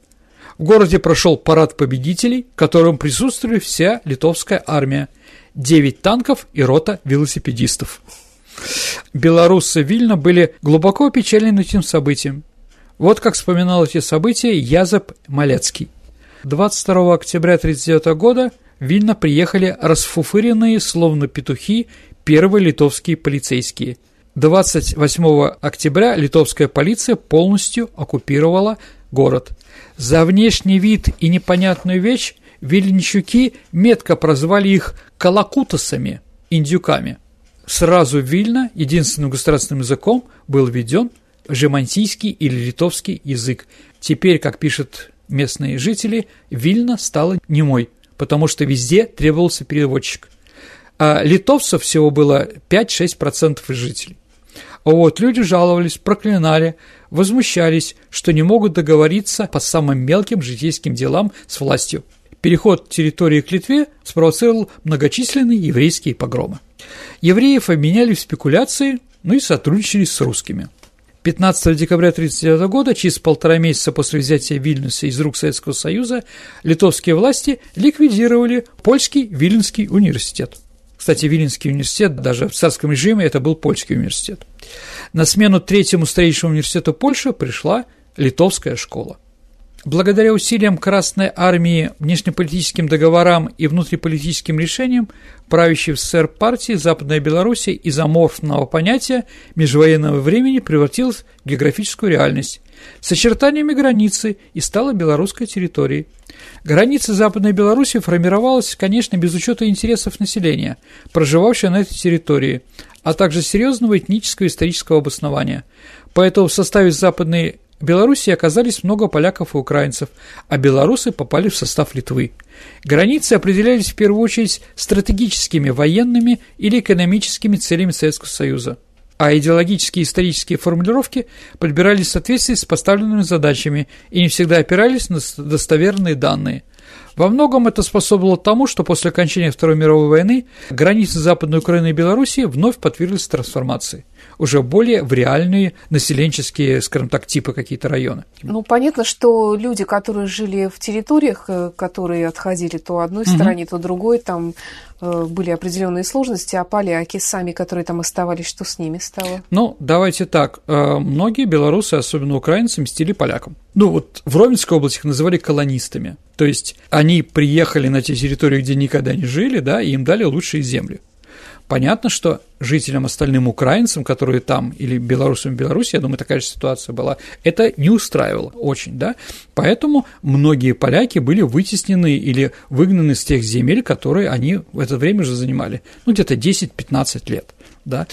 В городе прошел парад победителей, в котором присутствовали вся литовская армия, 9 танков и рота велосипедистов. Белорусы Вильно были глубоко опечалены этим событием. Вот как вспоминал эти события Язеп Малецкий. 22 октября 1939 года в Вильно приехали расфуфыренные, словно петухи, первые литовские полицейские. 28 октября литовская полиция полностью оккупировала город. За внешний вид и непонятную вещь вильничуки метко прозвали их «калакутасами» – индюками. Сразу в Вильно единственным государственным языком был введен жемантийский или литовский язык. Теперь, как пишут местные жители, Вильно стала немой, потому что везде требовался переводчик – а литовцев всего было 5-6% из жителей. Вот, люди жаловались, проклинали, возмущались, что не могут договориться по самым мелким житейским делам с властью. Переход территории к Литве спровоцировал многочисленные еврейские погромы. Евреев обменяли в спекуляции, ну и сотрудничали с русскими. 15 декабря 1939 года, через полтора месяца после взятия Вильнюса из рук Советского Союза, литовские власти ликвидировали польский Вильнюсский университет. Кстати, Виленский университет, даже в царском режиме, это был польский университет. На смену третьему старейшему университету Польши пришла литовская школа. Благодаря усилиям Красной Армии, внешнеполитическим договорам и внутриполитическим решениям, правящей в СССР партии Западная Белоруссия из аморфного понятия межвоенного времени превратилась в географическую реальность с очертаниями границы и стала белорусской территорией. Граница Западной Беларуси формировалась, конечно, без учета интересов населения, проживавшего на этой территории, а также серьезного этнического и исторического обоснования. Поэтому в составе Западной Беларуси оказались много поляков и украинцев, а белорусы попали в состав Литвы. Границы определялись в первую очередь стратегическими, военными или экономическими целями Советского Союза а идеологические и исторические формулировки подбирались в соответствии с поставленными задачами и не всегда опирались на достоверные данные. Во многом это способствовало тому, что после окончания Второй мировой войны границы Западной Украины и Белоруссии вновь подверглись трансформации уже более в реальные населенческие, скажем так, типы какие-то районы. Ну, понятно, что люди, которые жили в территориях, э, которые отходили то одной угу. стороне, то другой, там э, были определенные сложности, а поляки сами, которые там оставались, что с ними стало? Ну, давайте так. Э, многие белорусы, особенно украинцы, мстили полякам. Ну, вот в Ровенской области их называли колонистами. То есть они приехали на те территории, где никогда не жили, да, и им дали лучшие земли. Понятно, что жителям, остальным украинцам, которые там, или белорусам в Беларуси, я думаю, такая же ситуация была, это не устраивало очень, да, поэтому многие поляки были вытеснены или выгнаны с тех земель, которые они в это время же занимали, ну, где-то 10-15 лет, да,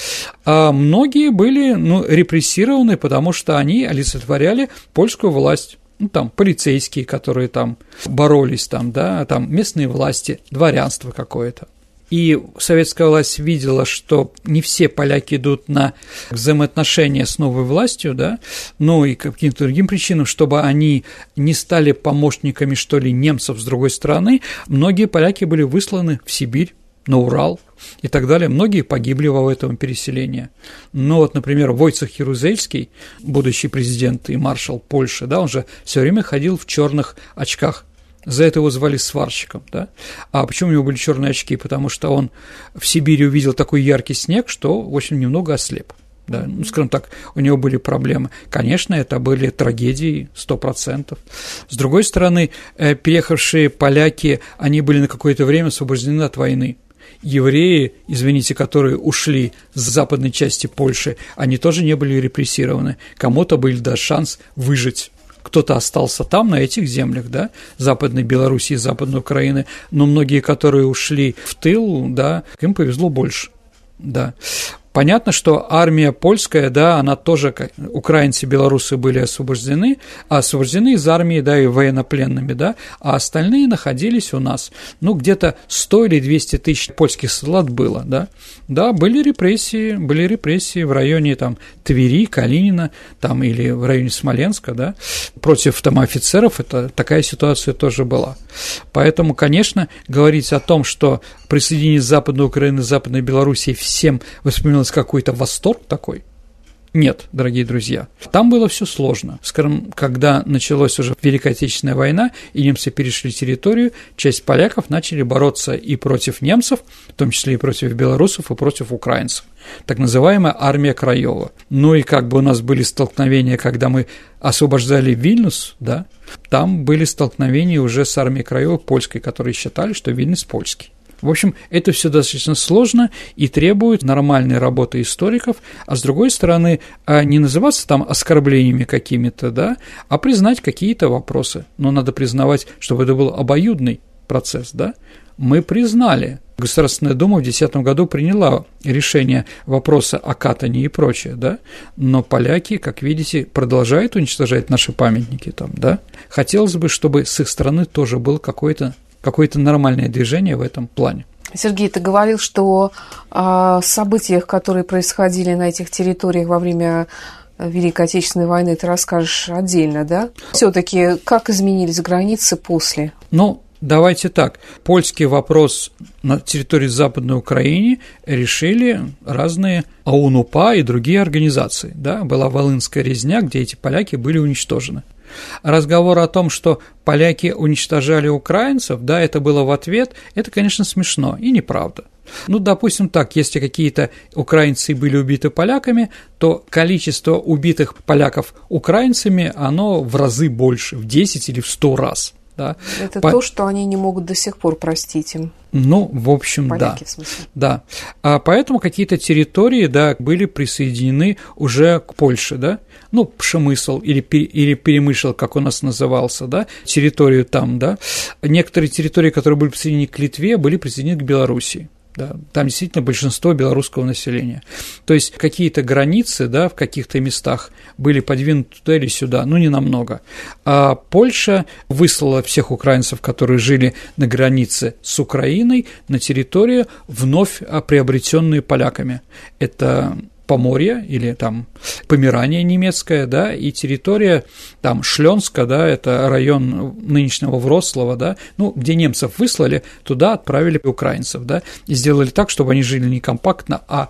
а многие были, ну, репрессированы, потому что они олицетворяли польскую власть, ну, там, полицейские, которые там боролись, там, да, там, местные власти, дворянство какое-то. И советская власть видела, что не все поляки идут на взаимоотношения с новой властью, да, но и каким-то другим причинам, чтобы они не стали помощниками, что ли, немцев с другой стороны, многие поляки были высланы в Сибирь, на Урал и так далее. Многие погибли во этом переселении. Но вот, например, Войцех Ярузельский, будущий президент и маршал Польши, да, он же все время ходил в черных очках. За это его звали сварщиком, да. А почему у него были черные очки? Потому что он в Сибири увидел такой яркий снег, что, общем, немного ослеп. Да, ну, скажем так, у него были проблемы. Конечно, это были трагедии, сто процентов. С другой стороны, э, переехавшие поляки, они были на какое-то время освобождены от войны евреи, извините, которые ушли с западной части Польши, они тоже не были репрессированы. Кому-то был да шанс выжить кто-то остался там, на этих землях, да, Западной Белоруссии, Западной Украины, но многие, которые ушли в тыл, да, им повезло больше, да. Понятно, что армия польская, да, она тоже, украинцы, белорусы были освобождены, освобождены из армии, да, и военнопленными, да, а остальные находились у нас. Ну, где-то 100 или 200 тысяч польских солдат было, да. Да, были репрессии, были репрессии в районе там Твери, Калинина, там или в районе Смоленска, да, против там офицеров, это такая ситуация тоже была. Поэтому, конечно, говорить о том, что присоединение Западной Украины, Западной Белоруссии всем воспоминалось нас какой-то восторг такой. Нет, дорогие друзья, там было все сложно. Скажем, когда началась уже Великая Отечественная война, и немцы перешли территорию, часть поляков начали бороться и против немцев, в том числе и против белорусов, и против украинцев. Так называемая армия Краева. Ну и как бы у нас были столкновения, когда мы освобождали Вильнюс, да, там были столкновения уже с армией Краева польской, которые считали, что Вильнюс польский. В общем, это все достаточно сложно и требует нормальной работы историков, а с другой стороны, а не называться там оскорблениями какими-то, да, а признать какие-то вопросы. Но надо признавать, чтобы это был обоюдный процесс, да. Мы признали, Государственная Дума в 2010 году приняла решение вопроса о катании и прочее, да, но поляки, как видите, продолжают уничтожать наши памятники там, да. Хотелось бы, чтобы с их стороны тоже был какой-то какое-то нормальное движение в этом плане. Сергей, ты говорил, что о событиях, которые происходили на этих территориях во время Великой Отечественной войны, ты расскажешь отдельно, да? Все-таки как изменились границы после? Ну, Давайте так. Польский вопрос на территории Западной Украины решили разные АУНУПА и другие организации. Да? Была Волынская резня, где эти поляки были уничтожены. Разговор о том, что поляки уничтожали украинцев, да, это было в ответ, это, конечно, смешно и неправда. Ну, допустим так, если какие-то украинцы были убиты поляками, то количество убитых поляков украинцами, оно в разы больше, в 10 или в 100 раз. Да. Это По... то, что они не могут до сих пор простить им. Ну, в общем, Поляки, да. В смысле. Да. А поэтому какие-то территории, да, были присоединены уже к Польше, да. Ну, Пшемысл или, или Перемышел, как у нас назывался, да, территорию там, да. Некоторые территории, которые были присоединены к Литве, были присоединены к Белоруссии да, там действительно большинство белорусского населения. То есть какие-то границы, да, в каких-то местах были подвинуты туда или сюда, ну, не намного. А Польша выслала всех украинцев, которые жили на границе с Украиной, на территорию, вновь приобретенные поляками. Это Поморье или там Померания немецкая, да, и территория там Шленска, да, это район нынешнего Врослова, да, ну, где немцев выслали, туда отправили украинцев, да, и сделали так, чтобы они жили не компактно, а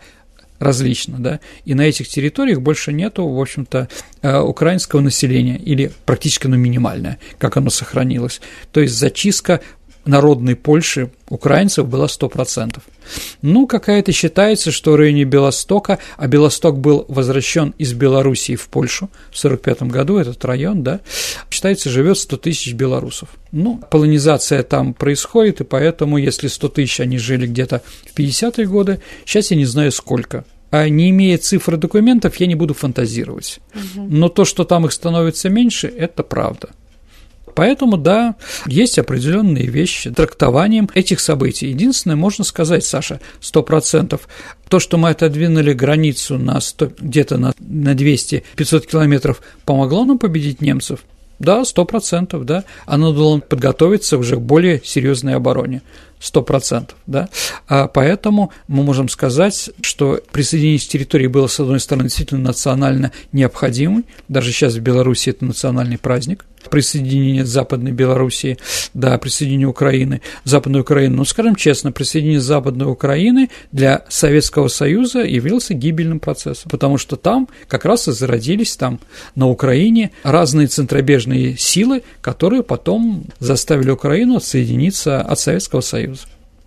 различно, да, и на этих территориях больше нету, в общем-то, э, украинского населения, или практически оно минимальное, как оно сохранилось. То есть зачистка народной Польши украинцев было 100%. Ну, какая-то считается, что в районе Белостока, а Белосток был возвращен из Белоруссии в Польшу в 1945 году, этот район, да, считается, живет 100 тысяч белорусов. Ну, полонизация там происходит, и поэтому, если 100 тысяч они жили где-то в 50-е годы, сейчас я не знаю сколько, а не имея цифр и документов, я не буду фантазировать. Угу. Но то, что там их становится меньше, это правда. Поэтому, да, есть определенные вещи трактованием этих событий. Единственное, можно сказать, Саша, сто процентов, то, что мы отодвинули границу на 100, где-то на, на 200-500 километров, помогло нам победить немцев? Да, сто процентов, да. Оно должно подготовиться уже к более серьезной обороне сто процентов, да, а поэтому мы можем сказать, что присоединение территории было, с одной стороны, действительно национально необходимым, даже сейчас в Беларуси это национальный праздник, присоединение Западной Белоруссии, да, присоединение Украины, Западной Украины, но, скажем честно, присоединение Западной Украины для Советского Союза явился гибельным процессом, потому что там как раз и зародились там на Украине разные центробежные силы, которые потом заставили Украину отсоединиться от Советского Союза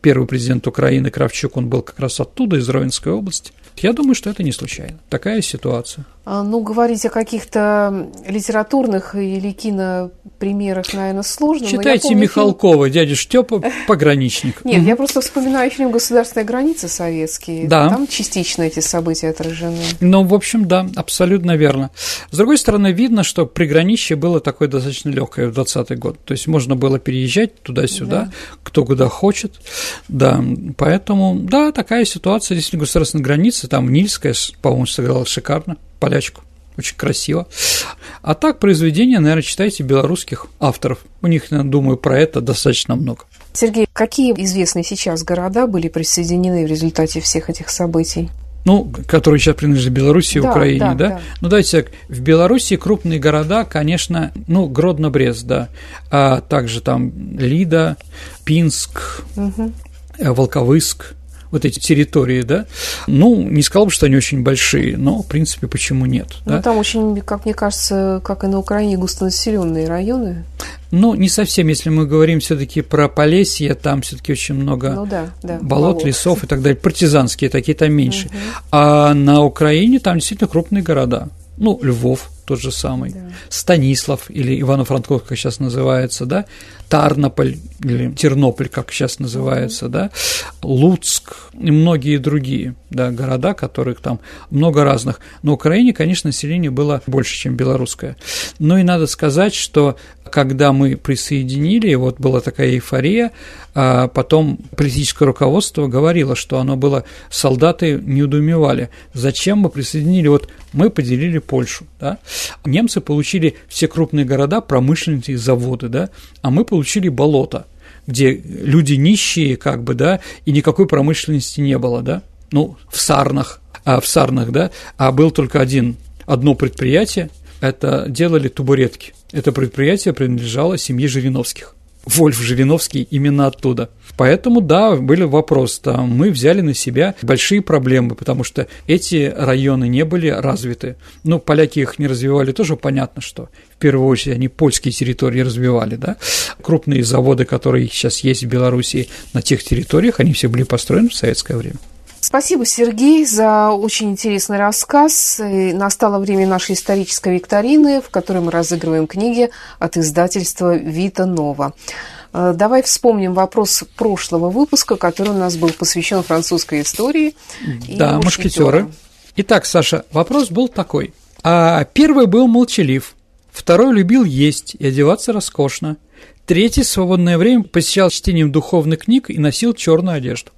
первый президент Украины Кравчук, он был как раз оттуда, из Ровенской области. Я думаю, что это не случайно. Такая ситуация. А, ну, говорить о каких-то литературных или кинопримерах, наверное, сложно. Читайте помню, Михалкова, фильм... дядя Штепа, пограничник. Нет, я просто вспоминаю фильм «Государственные границы» советские. Да. Там частично эти события отражены. Ну, в общем, да, абсолютно верно. С другой стороны, видно, что приграничье было такое достаточно легкое в 20 год. То есть можно было переезжать туда-сюда, да. кто куда хочет. Да, поэтому, да, такая ситуация, действительно, государственные границы, там Нильская, по-моему, сыграла шикарно полячку. Очень красиво. А так, произведения, наверное, читайте белорусских авторов. У них, думаю, про это достаточно много. Сергей, какие известные сейчас города были присоединены в результате всех этих событий? ну, которые сейчас принадлежат Беларуси и да, Украине, да, да? да? Ну, давайте так, в Беларуси крупные города, конечно, ну, Гродно-Брест, да, а также там Лида, Пинск, угу. Волковыск, вот эти территории, да, ну, не сказал бы, что они очень большие, но, в принципе, почему нет? Ну, да? там очень, как мне кажется, как и на Украине, густонаселенные районы. Ну, не совсем, если мы говорим все-таки про Полесье, там все-таки очень много ну, да, да, болот, болот, лесов и так далее, партизанские такие там меньше. Угу. А на Украине там действительно крупные города. Ну, Львов тот же самый, да. Станислав или Ивано-Франковск, как сейчас называется, да, Тарнополь или Тернополь, как сейчас называется, да, Луцк и многие другие да, города, которых там много разных. На Украине, конечно, население было больше, чем белорусское. Но и надо сказать, что когда мы присоединили, вот была такая эйфория, а потом политическое руководство говорило, что оно было, солдаты не удумевали, зачем мы присоединили, вот мы поделили Польшу, да, немцы получили все крупные города, промышленные заводы, да, а мы получили болото, где люди нищие, как бы, да, и никакой промышленности не было, да, ну, в Сарнах, а в Сарнах, да, а был только один, одно предприятие, это делали табуретки. Это предприятие принадлежало семье Жириновских. Вольф Жириновский именно оттуда. Поэтому, да, были вопросы. Да, мы взяли на себя большие проблемы, потому что эти районы не были развиты. Ну, поляки их не развивали, тоже понятно, что в первую очередь они польские территории развивали, да. Крупные заводы, которые сейчас есть в Беларуси на тех территориях, они все были построены в советское время. Спасибо, Сергей, за очень интересный рассказ. И настало время нашей исторической викторины, в которой мы разыгрываем книги от издательства «Вита Нова». Э, давай вспомним вопрос прошлого выпуска, который у нас был посвящен французской истории. Да, мушкетеры. Итак, Саша, вопрос был такой. А первый был молчалив, второй любил есть и одеваться роскошно, третий свободное время посещал чтением духовных книг и носил черную одежду.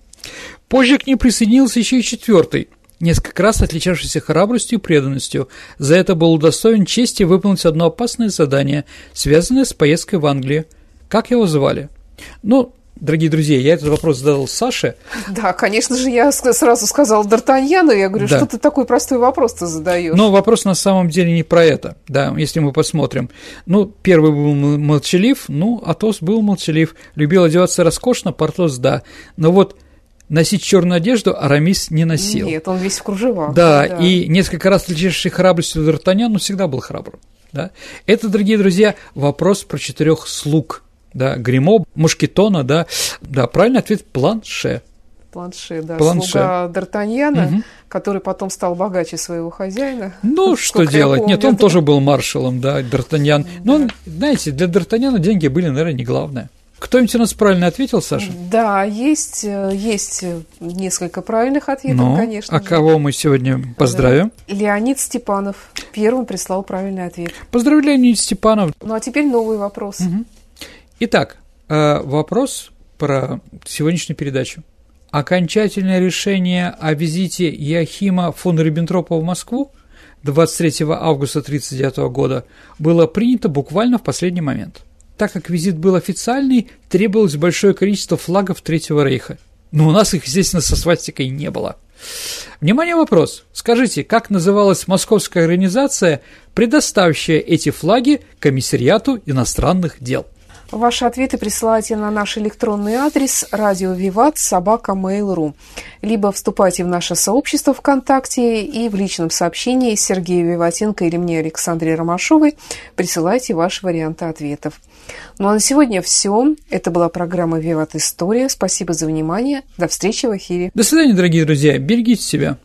Позже к ней присоединился еще и четвертый, несколько раз отличавшийся храбростью и преданностью. За это был удостоен чести выполнить одно опасное задание, связанное с поездкой в Англию. Как его звали? Ну, дорогие друзья, я этот вопрос задал Саше. Да, конечно же, я сразу сказал Д'Артаньяну, я говорю, да. что ты такой простой вопрос-то задаешь? Но вопрос на самом деле не про это, да, если мы посмотрим. Ну, первый был молчалив, ну, Атос был молчалив, любил одеваться роскошно, Портос, да. Но вот носить черную одежду Арамис не носил. Нет, он весь в кружевах. Да, да. и несколько раз отличивший храбростью Д'Артаньян, он всегда был храбрым. Да? Это, дорогие друзья, вопрос про четырех слуг. Да, Гримо, Мушкетона, да, да, правильный ответ – планше. Планше, да, планше. слуга Д'Артаньяна, угу. который потом стал богаче своего хозяина. Ну, что делать? Помню, Нет, он тоже был маршалом, да, Д'Артаньян. Но, знаете, для Д'Артаньяна деньги были, наверное, не главное. Кто-нибудь у нас правильно ответил, Саша? Да, есть, э, есть несколько правильных ответов, ну, конечно. А же. кого мы сегодня поздравим? Да. Леонид Степанов первым прислал правильный ответ. Поздравляю, Леонид Степанов. Ну а теперь новый вопрос. Угу. Итак, э, вопрос про сегодняшнюю передачу. Окончательное решение о визите Яхима фон Риббентропа в Москву 23 августа 1939 года было принято буквально в последний момент. Так как визит был официальный, требовалось большое количество флагов Третьего Рейха. Но у нас их, естественно, со свастикой не было. Внимание, вопрос. Скажите, как называлась московская организация, предоставившая эти флаги Комиссариату иностранных дел? Ваши ответы присылайте на наш электронный адрес радио Виват собака Mail.ru либо вступайте в наше сообщество ВКонтакте и в личном сообщении Сергею Виватенко или мне Александре Ромашовой присылайте ваши варианты ответов. Ну а на сегодня все. Это была программа «Виват История». Спасибо за внимание. До встречи в эфире. До свидания, дорогие друзья. Берегите себя.